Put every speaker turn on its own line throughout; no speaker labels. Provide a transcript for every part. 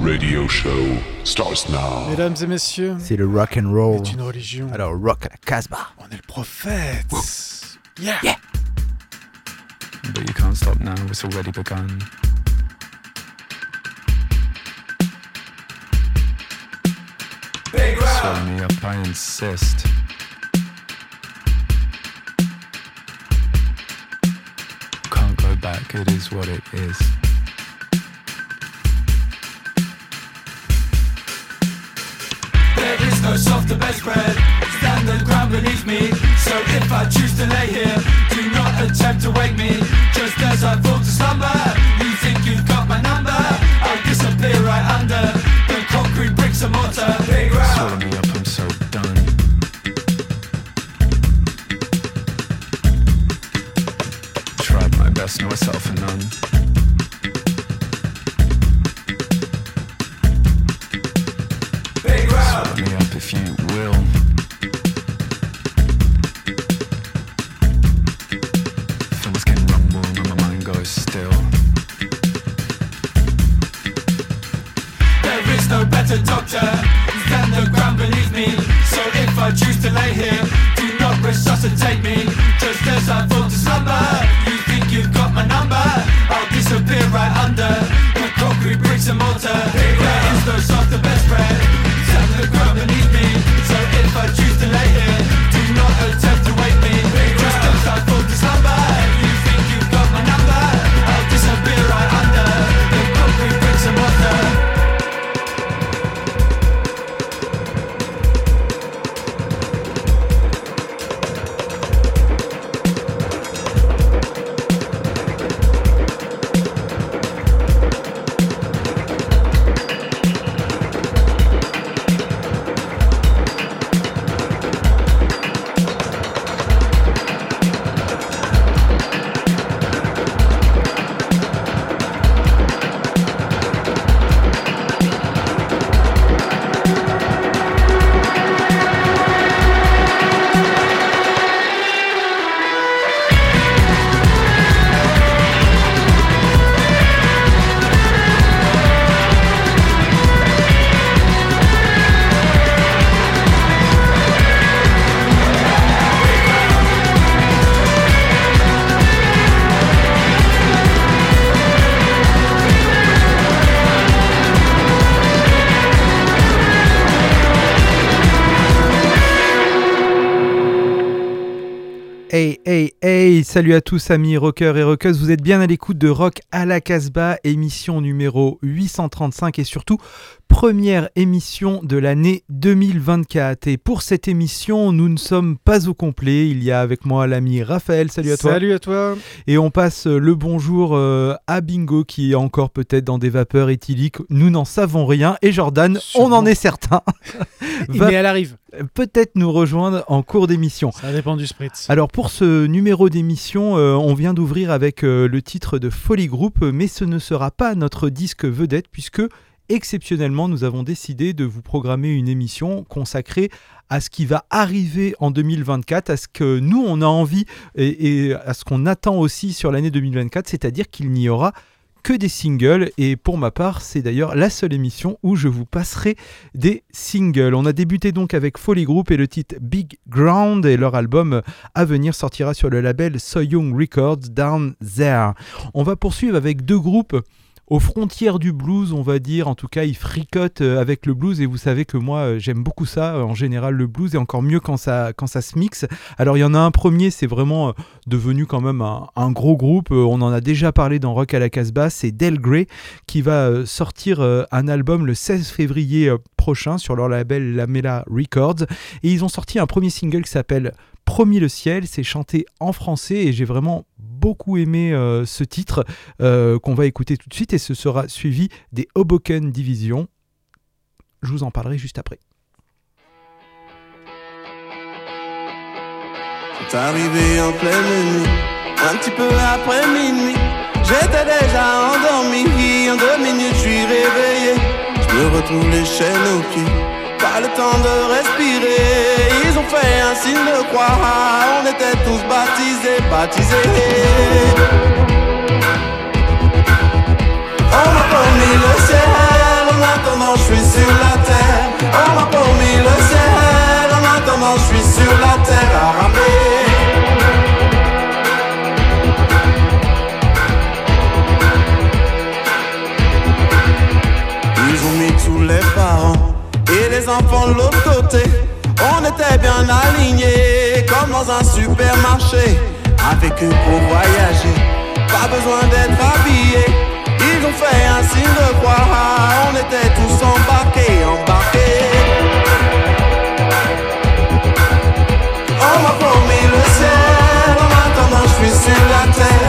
radio show starts now.
Mesdames et messieurs,
C'est le rock and roll.
c'est une religion.
Alors rock à la Casbah.
On est le prophète. Yeah.
Yeah.
But you can't stop now, it's already begun. Swallow me up, I insist. Can't go back, it is what it is.
Is no softer bedspread. Stand the ground beneath me. So if I choose to lay here, do not attempt to wake me. Just as I fall to slumber, you think you've got my number. I'll disappear right under the concrete bricks and mortar.
Up, I'm so done. Tried my best, a none.
Salut à tous amis rockers et rockeuses, vous êtes bien à l'écoute de Rock à la Casbah, émission numéro 835 et surtout première émission de l'année 2024. Et pour cette émission, nous ne sommes pas au complet, il y a avec moi l'ami Raphaël, salut à toi.
Salut à toi.
Et on passe le bonjour euh, à Bingo qui est encore peut-être dans des vapeurs éthyliques, nous n'en savons rien, et Jordan, on en est certain,
Mais elle arrive.
peut-être nous rejoindre en cours d'émission.
Ça dépend du spritz.
Alors pour ce numéro d'émission, euh, on vient d'ouvrir avec euh, le titre de Folly Group, mais ce ne sera pas notre disque vedette puisque exceptionnellement nous avons décidé de vous programmer une émission consacrée à ce qui va arriver en 2024, à ce que nous on a envie et, à ce qu'on attend aussi sur l'année 2024, c'est-à-dire qu'il n'y aura que des singles et pour ma part c'est d'ailleurs la seule émission où je vous passerai des singles. On a débuté donc avec Folly Group et le titre Big Ground et leur album à venir sortira sur le label So Young Records Down There. On va poursuivre avec deux groupes aux frontières du blues, on va dire. En tout cas, ils fricotent euh, avec le blues et vous savez que moi, euh, j'aime beaucoup ça. euh, En général, le blues et encore mieux quand ça, quand ça se mixe. Alors, il y en a un premier, c'est vraiment devenu quand même un, gros groupe. On en a déjà parlé dans Rock à la Casbah. C'est Del Grey qui va sortir un album le 16 février prochain sur leur label Lamela Records. Et ils ont sorti un premier single qui s'appelle Promis le ciel. C'est chanté en français et j'ai vraiment beaucoup aimé euh, ce titre euh, qu'on va écouter tout de suite et ce sera suivi des Hoboken Division. Je vous en parlerai juste après.
C'est arrivé en pleine nuit, un petit peu après minuit. J'étais déjà endormi, en deux minutes je suis réveillé. Je me retrouve les chaînes aux pieds, pas le temps de respirer ont fait un signe de croix. On était tous baptisés, baptisés. On m'a promis le ciel, en attendant je suis sur la terre. On m'a promis le ciel, en attendant je suis sur la terre. Dans un supermarché, avec eux pour voyager. Pas besoin d'être habillés. Ils ont fait un signe de croix. On était tous embarqués, embarqués. On m'a promis le ciel, en attendant je suis sur la terre.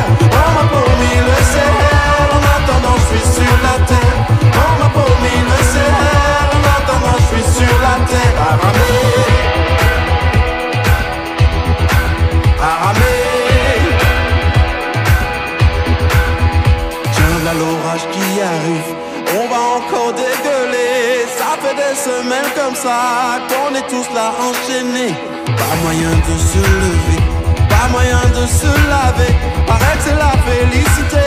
Des semaines comme ça qu'on est tous là enchaînés. Pas moyen de se lever, pas moyen de se laver. Que c'est la félicité,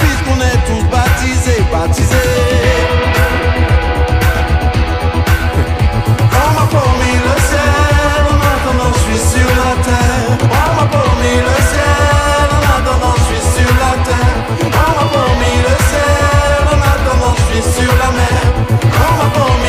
puisqu'on est tous baptisés, baptisés. On m'a promis le ciel, en attendant je suis sur la terre. On m'a promis le ciel, en attendant je suis sur la terre. On m'a promis le ciel, en attendant je suis sur la mer.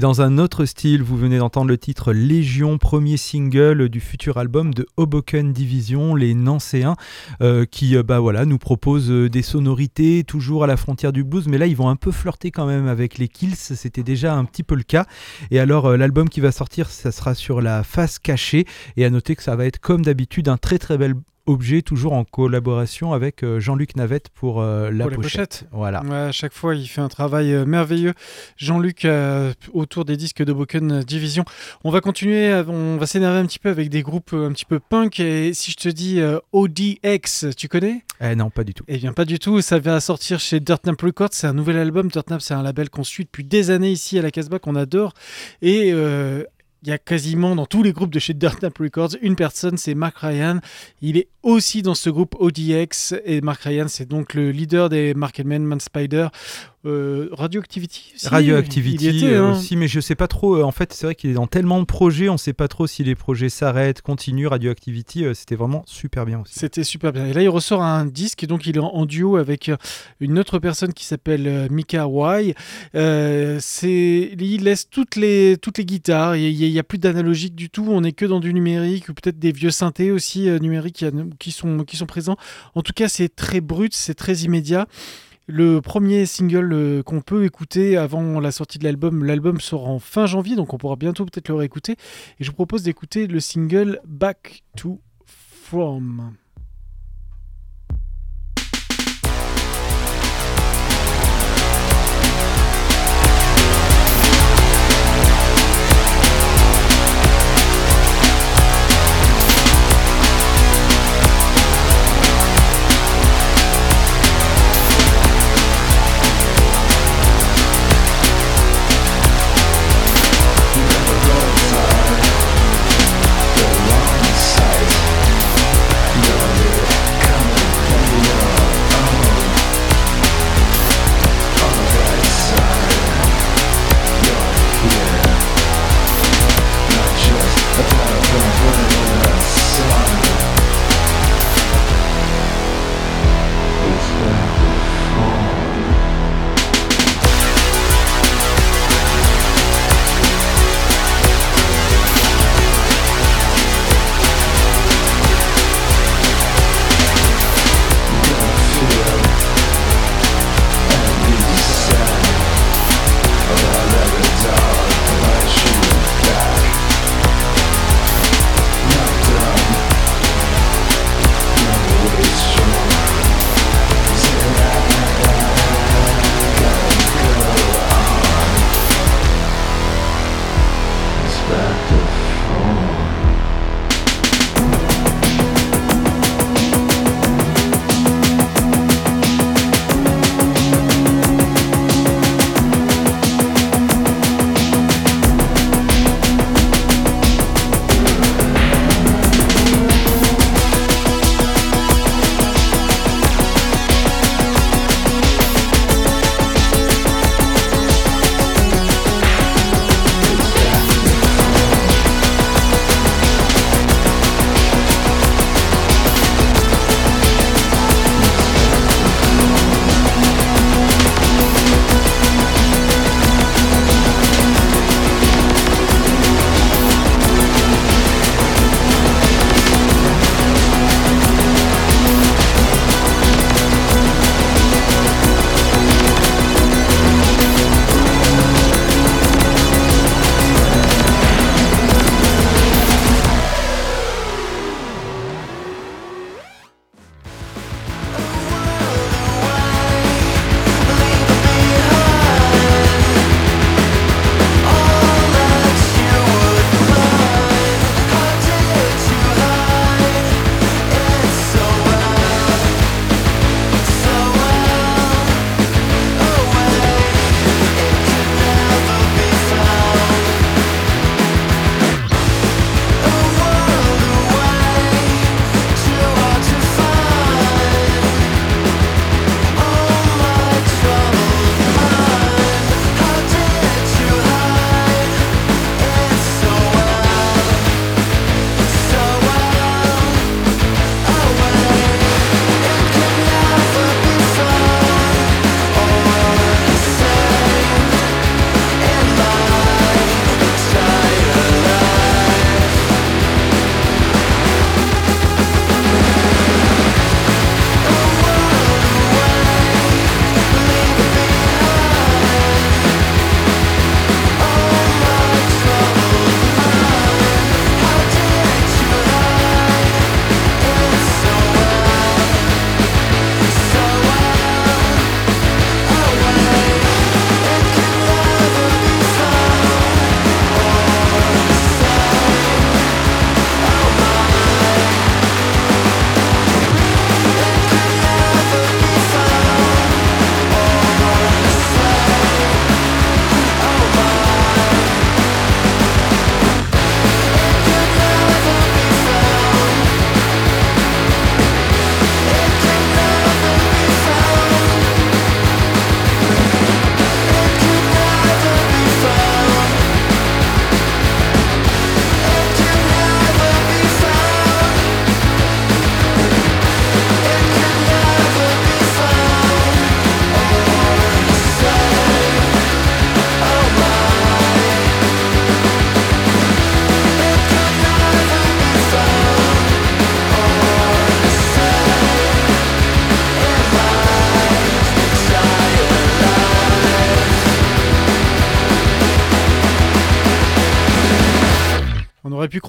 Et dans un autre style, vous venez d'entendre le titre Légion, premier single du futur album de Hoboken Division, les Nancéens, euh, qui euh, bah nous propose euh, des sonorités toujours à la frontière du blues, mais là ils vont un peu flirter quand même avec les Kills, c'était déjà un petit peu le cas. Et alors l'album qui va sortir, ça sera sur la face cachée, et à noter que ça va être comme d'habitude un très très bel objet, toujours en collaboration avec euh, Jean-Luc Navette pour euh, la
Pour
pochette. Voilà.
Ouais, à chaque fois, il fait un travail euh, merveilleux. Jean-Luc, euh, autour des disques de Broken Division. On va continuer, on va s'énerver un petit peu avec des groupes un petit peu punk. Et si je te dis ODX, tu connais?
Eh non, pas du tout.
Eh bien, pas du tout. Ça vient à sortir chez Dirt Nap Records. C'est un nouvel album. Dirt Nap, c'est un label qu'on suit depuis des années ici à la Casbah, qu'on adore. Et. Il y a quasiment dans tous les groupes de chez Dirt Nap Records une personne, c'est Mark Ryan. Il est aussi dans ce groupe ODX et Mark Ryan, c'est donc le leader des Mark Man, Man Spider, euh, Radioactivity. aussi.
Radioactivity
était,
euh,
hein.
aussi, mais je sais pas trop. euh, en fait, c'est vrai qu'il est dans tellement de projets, on sait pas trop si les projets s'arrêtent, continuent. Radioactivity, c'était vraiment super bien aussi.
C'était super bien. Et là, il ressort un disque, et donc il est en, duo avec une autre personne qui s'appelle Mika. Euh, c'est, il laisse toutes les, toutes les guitares, il n'y a, plus d'analogique du tout, on n'est que dans du numérique, ou peut-être des vieux synthés aussi numériques qui, qui sont, qui sont présents. En tout cas, c'est très brut, c'est très immédiat. Le premier single euh, qu'on peut écouter avant la sortie de l'album, l'album sort en fin janvier, donc on pourra bientôt peut-être le réécouter. Et je vous propose d'écouter le single Back to From.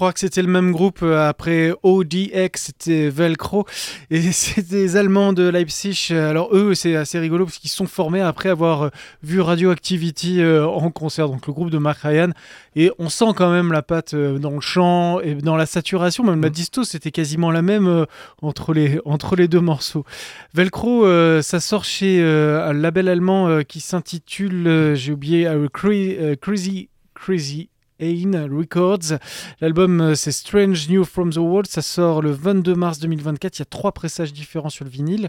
Croire que c'était le même groupe euh, après ODX, c'était Velcro. Et c'est des Allemands de Leipzig. Alors eux, c'est assez rigolo parce qu'ils sont formés après avoir euh, vu Radioactivity euh, en concert, donc le groupe de Mark Ryan. Et on sent quand même la patte dans le chant et dans la saturation. Même la disto, c'était quasiment la même entre, les, entre les deux morceaux. Velcro, ça sort chez un label allemand qui s'intitule, j'ai oublié, Cra- Crazy, Crazy Ain Records. L'album euh, c'est Strange New from the World, ça sort le 22 mars 2024. Il y a trois pressages différents sur le vinyle.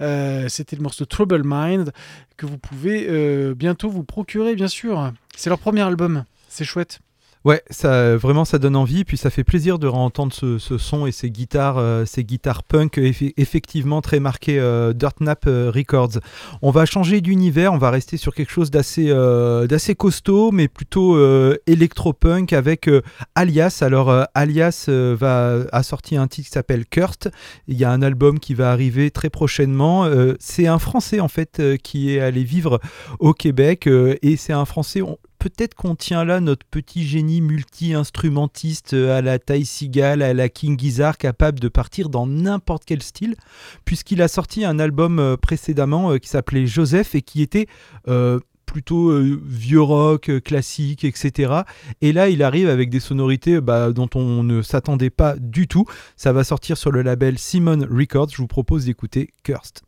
Euh, C'était le morceau Trouble Mind que vous pouvez euh, bientôt vous procurer, bien sûr. C'est leur premier album, c'est chouette.
Ouais, ça, vraiment, ça donne envie. Puis ça fait plaisir de entendre ce, son et ces guitares, euh, ces guitares punk effe- effectivement très marquées euh, Dirt Nap euh, Records. On va changer d'univers, on va rester sur quelque chose d'assez euh, costaud, mais plutôt électro-punk avec Alias. Alors Alias va a sorti un titre qui s'appelle Cursed. Il y a un album qui va arriver très prochainement. C'est un Français en fait qui est allé vivre au Québec et c'est un Français. Peut-être qu'on tient là notre petit génie multi-instrumentiste euh, à la Ty Seagal, à la King Gizzard, capable de partir dans n'importe quel style, puisqu'il a sorti un album euh, précédemment euh, qui s'appelait Joseph et qui était plutôt vieux rock, classique, etc. Et là, il arrive avec des sonorités bah, dont on ne s'attendait pas du tout. Ça va sortir sur le label Simon Records. Je vous propose d'écouter Cursed.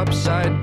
Upside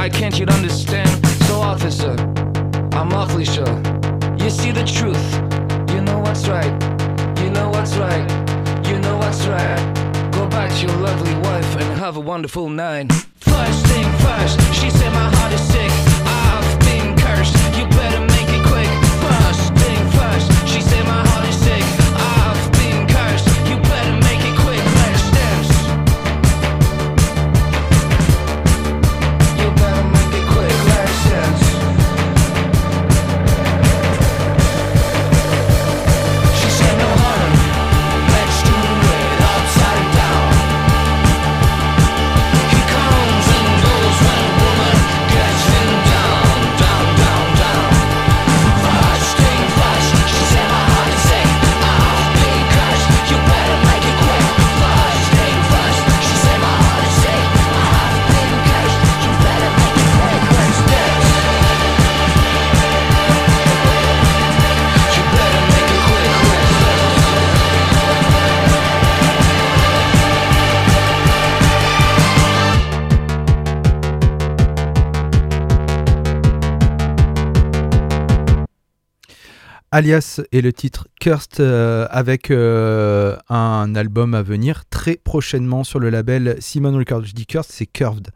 I can't yet understand. So, officer, I'm awfully sure. You see the truth. You know what's right. You know what's right. You know what's right. Go back to your lovely wife and have a wonderful night. First thing first, she
Alias est le titre
Cursed euh, avec euh, un album à venir très prochainement sur le label Simon Records. Je dis Cursed, c'est Curved.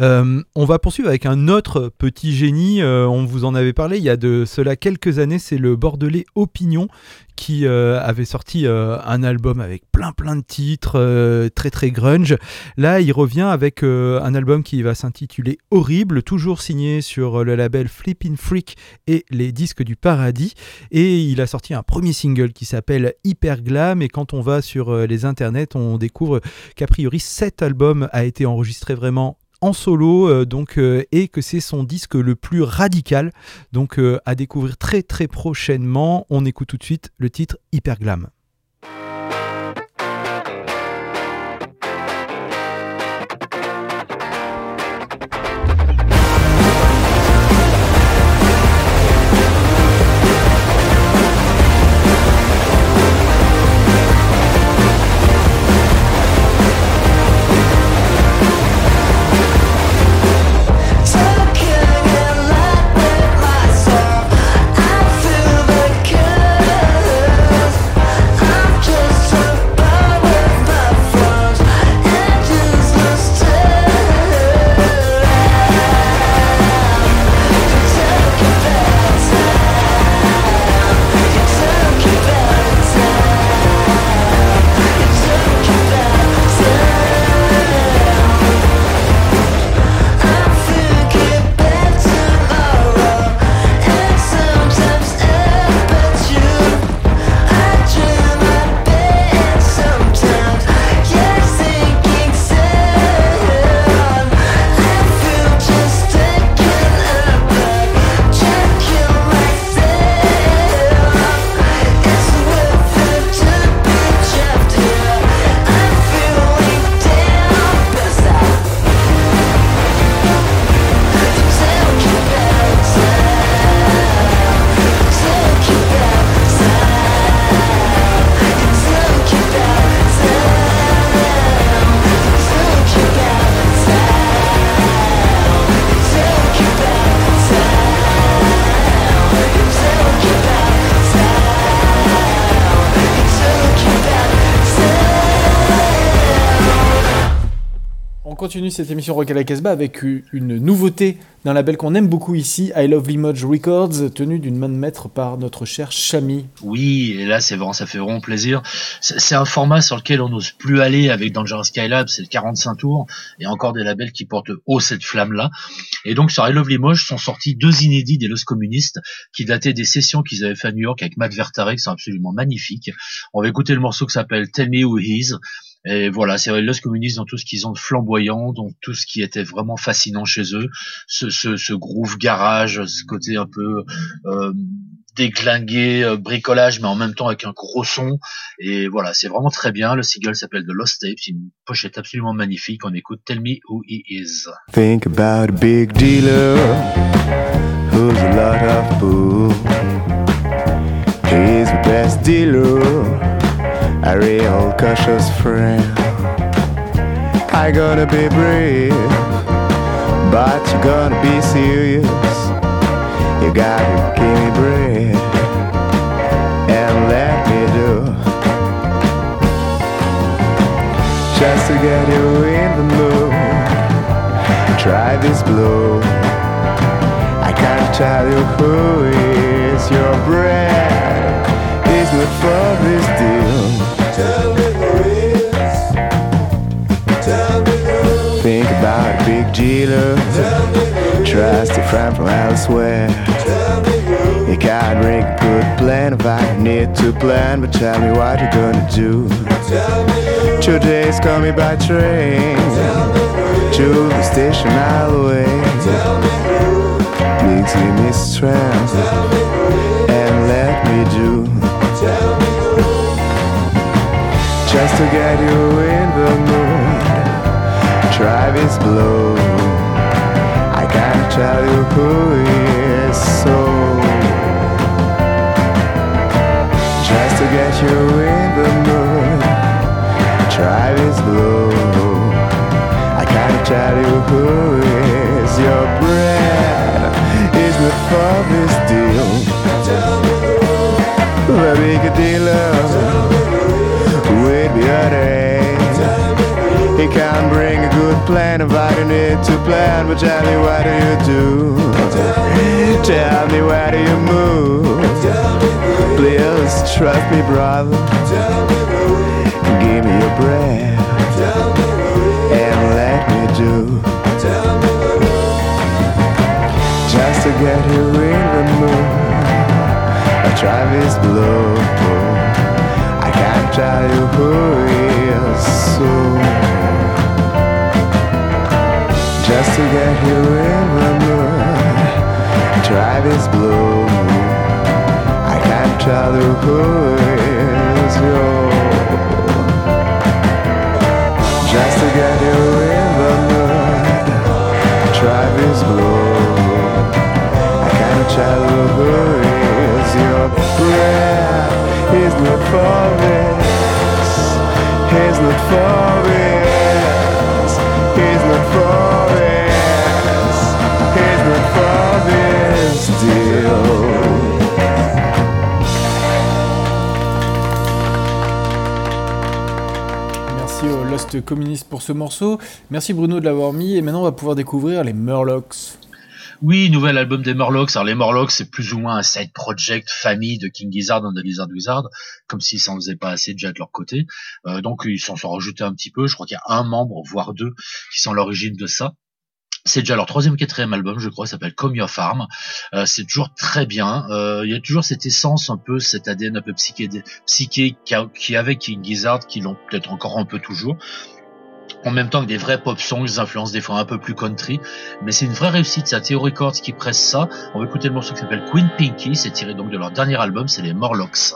Euh, on va poursuivre avec un autre petit génie. on vous en avait parlé il y a de cela quelques années. C'est le Bordelais Opinion qui avait sorti un album avec plein plein de titres très très grunge. Là, il revient avec un album qui va s'intituler Horrible, toujours signé sur le label Flippin' Freak et les disques du paradis. Et il a sorti un premier single qui s'appelle Hyper Glam. Et quand on va sur euh, les internets, on découvre qu'a priori cet album a été enregistré vraiment en solo euh, donc euh, et que c'est son disque le plus radical. Donc à découvrir très très prochainement. On écoute tout de suite le titre Hyper
continue cette émission Rock à la Casbah avec une nouveauté d'un label qu'on aime beaucoup ici, I Love Limoges Records, tenu d'une main de maître par notre cher Chami.
Oui, et là, c'est vraiment, ça fait vraiment plaisir. C'est un format sur lequel on n'ose plus aller avec Dangerous Skylab, c'est le 45 tours, et encore des labels qui portent haut cette flamme-là. Et donc, sur I Love Limoges sont sortis deux inédits des Los Communistes qui dataient des sessions qu'ils avaient fait à New York avec Matt Vertare, qui sont absolument magnifiques. On va écouter le morceau qui s'appelle Tell Me Who He Is. Et voilà, c'est Los Communistes dans tout ce qu'ils ont de flamboyant, dans tout ce qui était vraiment fascinant chez eux. Ce, ce, ce groove garage, ce côté un peu euh, déglingué, euh, bricolage, mais en même temps avec un gros son. Et voilà, c'est vraiment très bien. Le single s'appelle The Lost Tapes, une pochette absolument magnifique. On écoute Tell Me Who He Is.
A real cautious friend. I gotta be brave, but you gotta be serious. You gotta give me bread and let me do just to get you in the mood try this blow. I can't tell you who is your bread. Is not for this deal. Tell me who is. Tell me who. Think about a big dealer. Tell me who. Trust a friend from elsewhere. Tell me who. You can't make a good plan if I need to plan, but tell me what you're gonna do. Tell me who. Two days coming by train. Tell me who. To the station I'll wait. Tell me who. Please give me strength. Tell me who. And let me do. To get you in the mood. Try this blow. I can't tell you who is so. Just to get you in the mood. Try this blow. I can't tell you who is your bread. Is for this deal. Tell. The big dealer other He can't bring a good plan, inviting it to plan. But tell me, what do you do? Tell me, where do you move? Please trust me, brother. Give me your breath and let me do. Just to get you in the mood. I Travis Blue. He is so. Just to get you in the mood. Travis Blue. I can't tell you who is you. Just to get you in the mood. Travis Blue. I can't tell you who is your breath.
Merci au Lost Communist pour ce morceau. Merci Bruno de l'avoir mis. Et maintenant, on va pouvoir découvrir les Murlocs.
Oui, nouvel album des Morlocks. Alors les Morlocks, c'est plus ou moins un side project famille de King Gizzard and the Lizard Wizard, comme s'ils s'en faisaient pas assez déjà de leur côté. Euh, donc ils s'en sont rajoutés un petit peu. Je crois qu'il y a un membre, voire deux, qui sont l'origine de ça. C'est déjà leur troisième, quatrième album, je crois, s'appelle Come Your Farm. Euh, c'est toujours très bien. Euh, Il y a toujours cette essence un peu, cet ADN un peu psyché, psyché qui avait King Gizzard, qui l'ont peut-être encore un peu toujours. En même temps que des vrais pop songs, des influences des fois un peu plus country, mais c'est une vraie réussite. C'est Theo Records qui presse ça. On va écouter le morceau qui s'appelle Queen Pinky. C'est tiré donc de leur dernier album, c'est les Morlocks.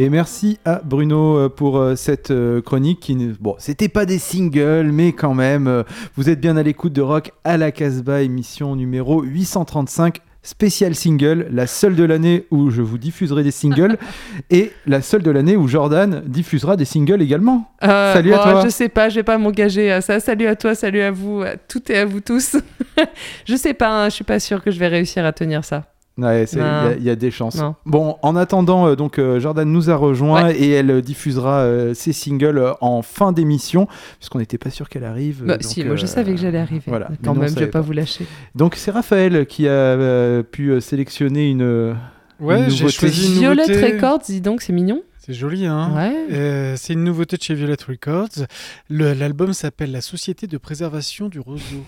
Et merci à Bruno euh, pour euh, cette euh, chronique qui. Bon, c'était pas des singles, mais quand même, vous êtes bien à l'écoute de Rock à la Casbah, émission numéro 835 spécial single, la seule de l'année où je vous diffuserai des singles et la seule de l'année où Jordan diffusera des singles également.
Euh,
Salut à
bon,
toi.
Je sais pas, je vais pas m'engager à ça. Salut à toi, salut à vous, à toutes et à vous tous. je sais pas, hein, je suis pas sûre que je vais réussir à tenir ça.
Ouais, il y, a- il y a des chances.
Non.
Bon, en attendant, euh, donc euh, Jordan nous a rejoint et elle diffusera euh, ses singles en fin d'émission, puisqu'on n'était pas sûr qu'elle arrive.
Bah,
donc,
si, moi je savais que j'allais arriver.
voilà.
Quand même, je vais pas
pas.
vous lâcher.
Donc c'est Raphaël qui a euh, pu sélectionner une.
Ouais,
une
j'ai
nouveauté.
choisi une nouveauté.
Records, dis donc, c'est mignon.
C'est joli, hein
Ouais.
Euh, c'est une nouveauté de chez Violet Records. Le- L'album s'appelle La Société de préservation du roseau.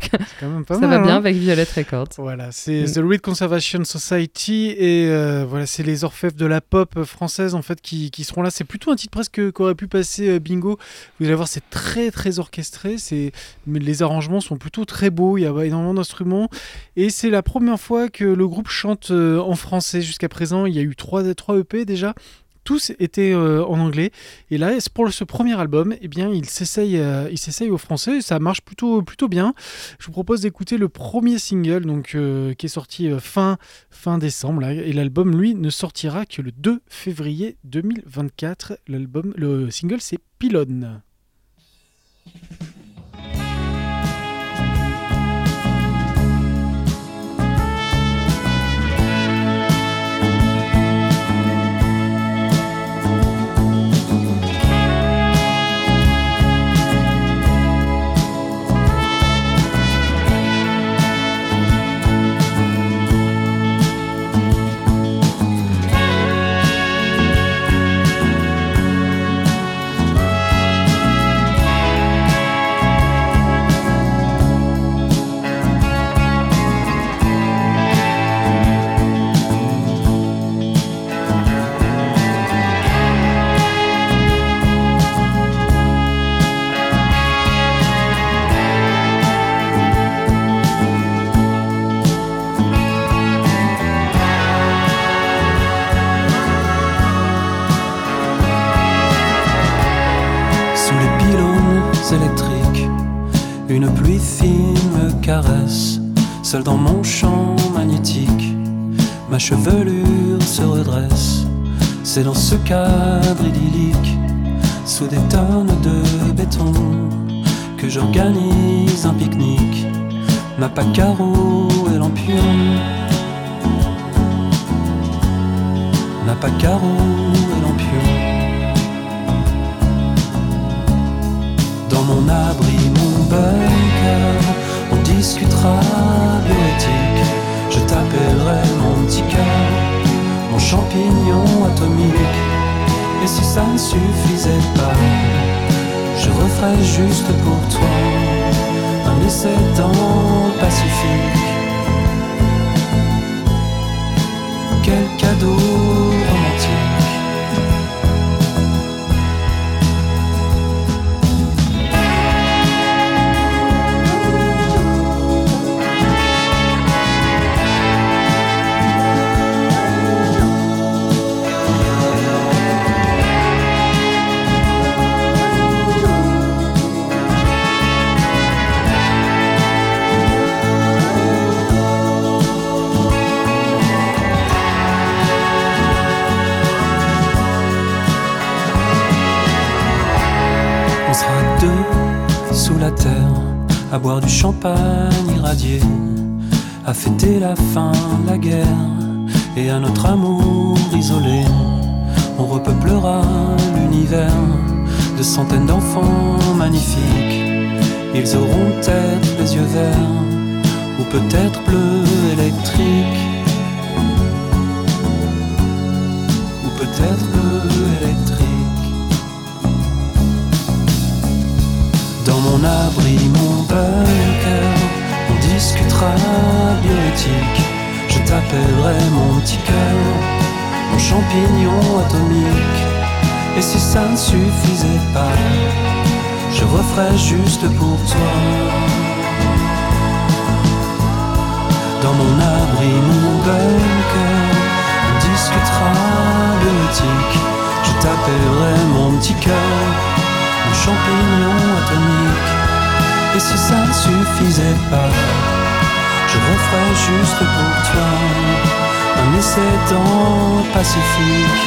C'est quand même pas
ça
mal.
va bien
hein
avec Violet Records.
Voilà, c'est
Mm.
The Reed Conservation Society et euh, voilà, c'est les orfèvres de la pop française en fait qui, qui seront là. C'est plutôt un titre presque qu'aurait pu passer euh, bingo. Vous allez voir, c'est très très orchestré. C'est mais les arrangements sont plutôt très beaux. Il y a énormément d'instruments et c'est la première fois que le groupe chante euh, en français. Jusqu'à présent, il y a eu trois trois EP déjà. Tous étaient euh, en anglais. Et là pour ce premier album eh bien il s'essaye euh, au français. Ça marche plutôt plutôt bien. Je vous propose d'écouter le premier single donc euh, qui est sorti euh, fin fin décembre et l'album lui ne sortira que le 2 février 2024 l'album le single c'est Pylone
seul dans mon champ magnétique. Ma chevelure se redresse, c'est dans ce cadre idyllique, sous des tonnes de béton, que j'organise un pique-nique. Ma pacaro et lampion, ma pacaro et lampion. Dans mon abri, mon bunker, discutera. Je t'appellerai mon petit mon champignon atomique. Et si ça ne suffisait pas, je referais juste pour toi un essai dans Pacifique. Quel cadeau à boire du champagne irradié, à fêter la fin de la guerre et à notre amour isolé. On repeuplera l'univers de centaines d'enfants magnifiques. Ils auront peut-être les yeux verts ou peut-être bleu électrique. Ou peut-être bleu électrique. Dans mon abri, bunker, on discutera bioéthique. Je t'appellerai mon petit cœur, mon champignon atomique. Et si ça ne suffisait pas, je referais juste pour toi. Dans mon abri, mon bunker, on discutera bioéthique.
tapait vraiment petit cœur, mon champignon atomique. Et si ça ne suffisait pas, je referais juste pour toi un essai dans le Pacifique.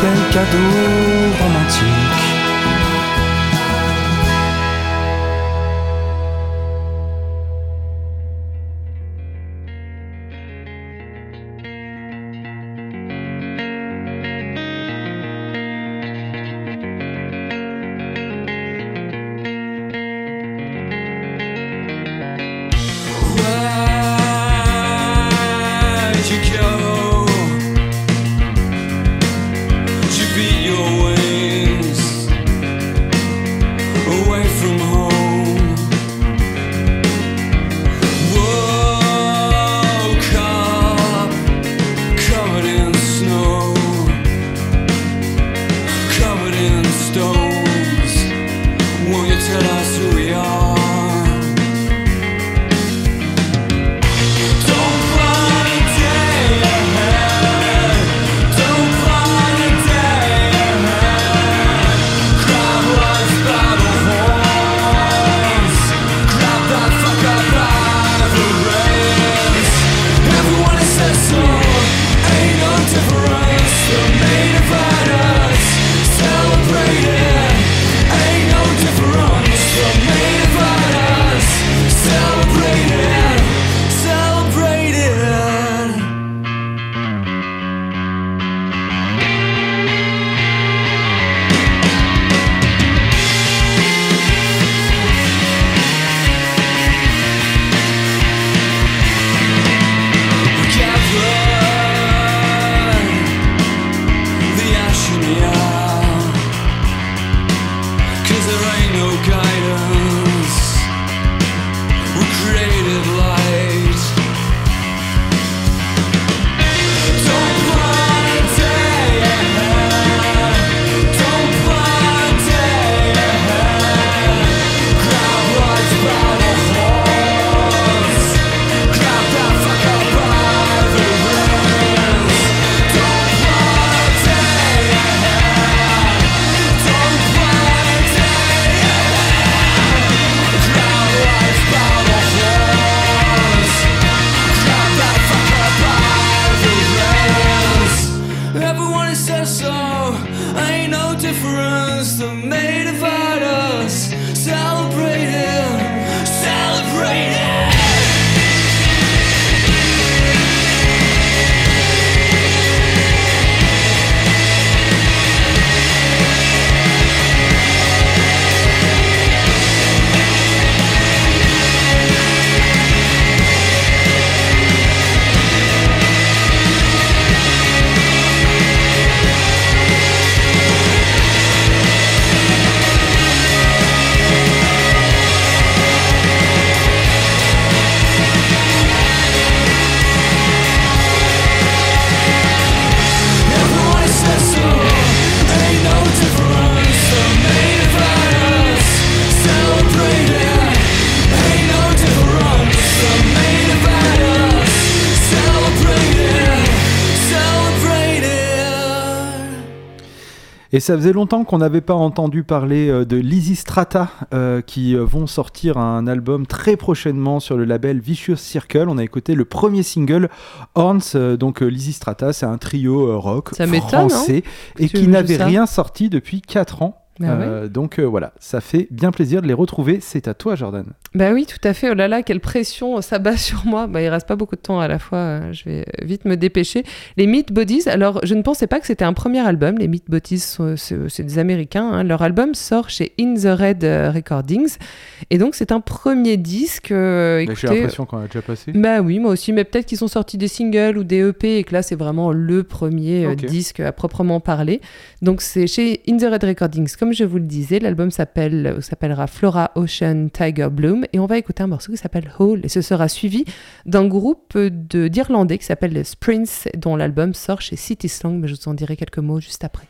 Quel cadeau romantique.
Et ça faisait longtemps qu'on n'avait pas entendu parler euh, de Lizzy Strata euh, qui euh, vont sortir un album très prochainement sur le label Vicious Circle. On a écouté le premier single Horns. donc Lizzy Strata, c'est un trio rock
Ça m'étonne,
français
hein,
et qui n'avait rien sorti depuis 4 ans.
Ouais.
Euh, donc euh, voilà, ça fait bien plaisir de les retrouver. C'est à toi, Jordan.
Bah oui, tout à fait. Oh là là, quelle pression ça bat sur moi. Bah, il reste pas beaucoup de temps à la fois. euh, Je vais vite me dépêcher. Les Meat Bodies. Alors, je ne pensais pas que c'était un premier album. Les Meat Bodies, c'est des Américains. hein. Leur album sort chez In the Red euh, Recordings. Et donc, c'est un premier disque. euh,
J'ai l'impression qu'on a déjà passé.
bah oui, moi aussi, mais peut-être qu'ils sont sortis des singles ou des EP et que là, c'est vraiment le premier euh, disque à proprement parler. Donc, c'est chez In the Red Recordings, comme je vous le disais. L'album s'appelle, s'appellera Flora Ocean Tiger Bloom et on va écouter un morceau qui s'appelle Hole et ce sera suivi d'un groupe d'Irlandais qui s'appelle Sprints dont l'album sort chez City Slang, mais je vous en dirai quelques mots juste après.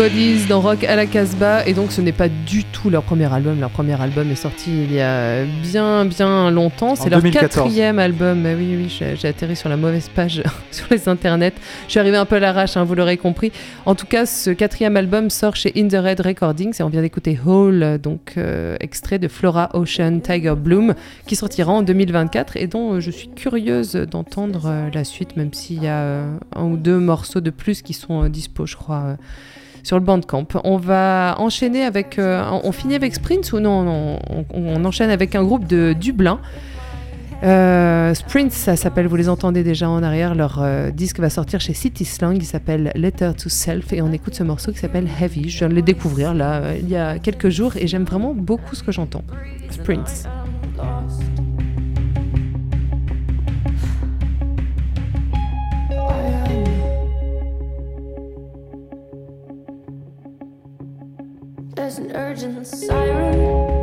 Bodies dans Rock à la Casbah et donc ce n'est pas du tout leur premier album. Leur premier album est sorti il y a bien bien longtemps. C'est leur
2014.
quatrième album. Bah oui oui, j'ai atterri sur la mauvaise page sur les internets. Je suis arrivé un peu à l'arrache, hein, vous l'aurez compris. En tout cas, ce quatrième album sort chez In the Red Recordings et on vient d'écouter Hole, donc euh, extrait de Flora Ocean Tiger Bloom, qui sortira en 2024 et dont euh, je suis curieuse d'entendre euh, la suite, même s'il y a un ou deux morceaux de plus qui sont dispo, je crois. Sur le Bandcamp. On va enchaîner avec. euh, on finit avec Sprints ou non, on, enchaîne avec un groupe de Dublin. Euh, Sprints, ça s'appelle, vous les entendez déjà en arrière, leur euh, disque va sortir chez City Slang, il s'appelle Letter to Self et on écoute ce morceau qui s'appelle Heavy. Je viens de le découvrir là il y a quelques jours et j'aime vraiment beaucoup ce que j'entends. Sprints.
An urgent siren.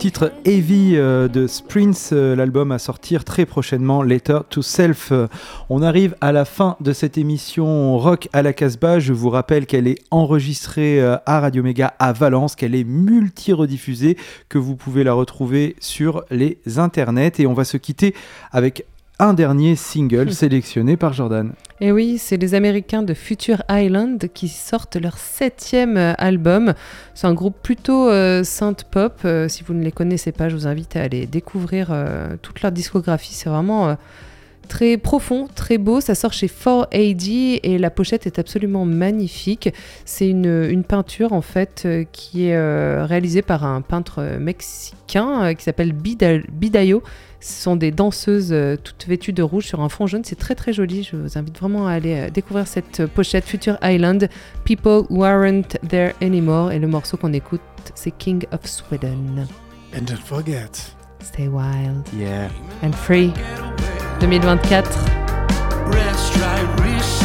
Titre Heavy euh, de Sprints, euh, l'album à sortir très prochainement, Letter to Self. On arrive à la fin de cette émission Rock à la Casbah. Je vous rappelle qu'elle est enregistrée euh, à Radio Méga à Valence, qu'elle est multi-rediffusée, que vous pouvez la retrouver sur les internets. Et on va se quitter avec un dernier single sélectionné par Jordan.
Et oui, c'est les Américains de Future Island qui sortent leur septième euh, album. C'est un groupe plutôt euh, synth pop. Euh, si vous ne les connaissez pas, je vous invite à aller découvrir euh, toute leur discographie. C'est vraiment très profond, très beau. Ça sort chez 4AD et la pochette est absolument magnifique. C'est une, une peinture en fait qui est réalisée par un peintre mexicain qui s'appelle Bida- Bidayo. Ce sont des danseuses euh, toutes vêtues de rouge sur un fond jaune. C'est très très joli. Je vous invite vraiment à aller euh, découvrir cette euh, pochette Future Island, People Who Aren't There Anymore. Et le morceau qu'on écoute, c'est King of Sweden.
And don't forget.
Stay wild
Yeah.
and free. 2024.
Rest, try, reset.